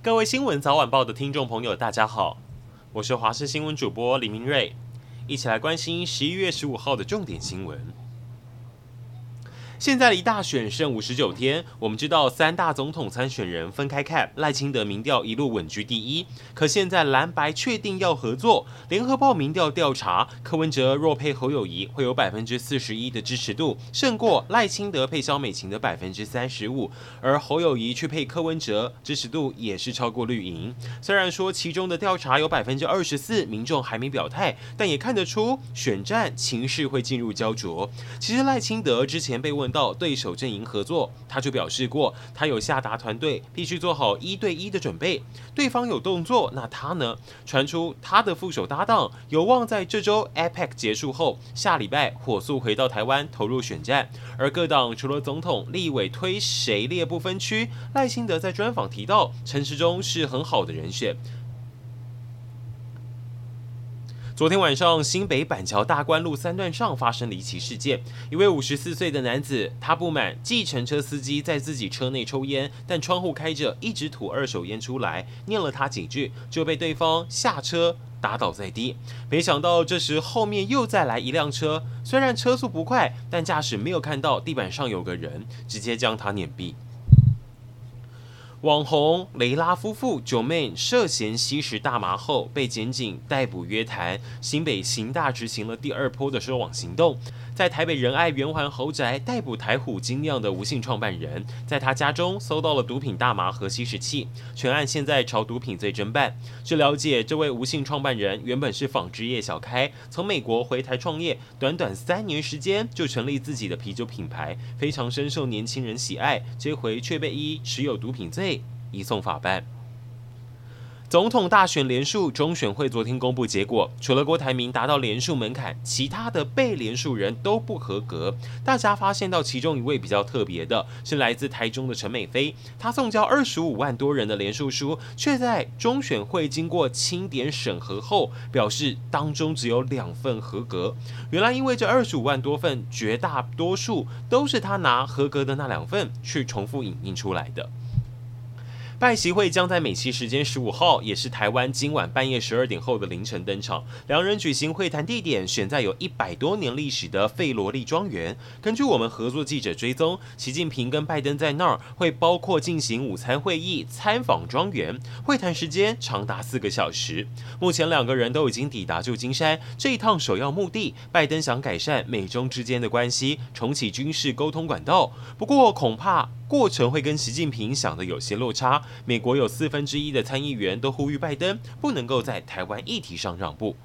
各位新闻早晚报的听众朋友，大家好，我是华视新闻主播李明瑞，一起来关心十一月十五号的重点新闻。现在离大选剩五十九天，我们知道三大总统参选人分开看，赖清德民调一路稳居第一。可现在蓝白确定要合作，联合报民调调查，柯文哲若配侯友宜，会有百分之四十一的支持度，胜过赖清德配萧美琴的百分之三十五。而侯友宜去配柯文哲，支持度也是超过绿营。虽然说其中的调查有百分之二十四民众还没表态，但也看得出选战情势会进入焦灼。其实赖清德之前被问。到对手阵营合作，他就表示过，他有下达团队必须做好一对一的准备。对方有动作，那他呢？传出他的副手搭档有望在这周 APEC 结束后，下礼拜火速回到台湾投入选战。而各党除了总统、立委推谁列不分区，赖清德在专访提到陈时中是很好的人选。昨天晚上，新北板桥大观路三段上发生离奇事件。一位五十四岁的男子，他不满计程车司机在自己车内抽烟，但窗户开着，一直吐二手烟出来，念了他几句，就被对方下车打倒在地。没想到这时后面又再来一辆车，虽然车速不快，但驾驶没有看到地板上有个人，直接将他碾毙。网红雷拉夫妇九妹涉嫌吸食大麻后被检警逮捕约谈，新北刑大执行了第二波的收网行动。在台北仁爱圆环豪宅逮捕台虎精酿的吴姓创办人，在他家中搜到了毒品大麻和吸食器。全案现在朝毒品罪侦办。据了解，这位吴姓创办人原本是纺织业小开，从美国回台创业，短短三年时间就成立自己的啤酒品牌，非常深受年轻人喜爱。这回却被依持有毒品罪移送法办。总统大选连署，中选会昨天公布结果，除了郭台铭达到连署门槛，其他的被连署人都不合格。大家发现到其中一位比较特别的是来自台中的陈美菲，她送交二十五万多人的连署书，却在中选会经过清点审核后，表示当中只有两份合格。原来因为这二十五万多份，绝大多数都是他拿合格的那两份去重复影印出来的。拜习会将在美西时间十五号，也是台湾今晚半夜十二点后的凌晨登场。两人举行会谈地点选在有一百多年历史的费罗利庄园。根据我们合作记者追踪，习近平跟拜登在那儿会包括进行午餐会议、参访庄园。会谈时间长达四个小时。目前两个人都已经抵达旧金山，这一趟首要目的，拜登想改善美中之间的关系，重启军事沟通管道。不过恐怕。过程会跟习近平想的有些落差。美国有四分之一的参议员都呼吁拜登不能够在台湾议题上让步。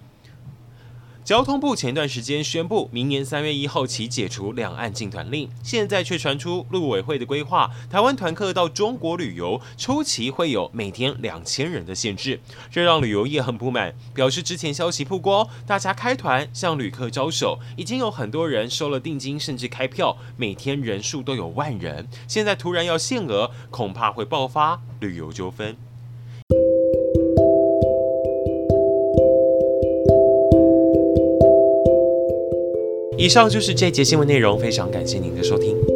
交通部前段时间宣布，明年三月一号起解除两岸禁团令，现在却传出陆委会的规划，台湾团客到中国旅游初期会有每天两千人的限制，这让旅游业很不满，表示之前消息曝光，大家开团向旅客招手，已经有很多人收了定金，甚至开票，每天人数都有万人，现在突然要限额，恐怕会爆发旅游纠纷。以上就是这节新闻内容，非常感谢您的收听。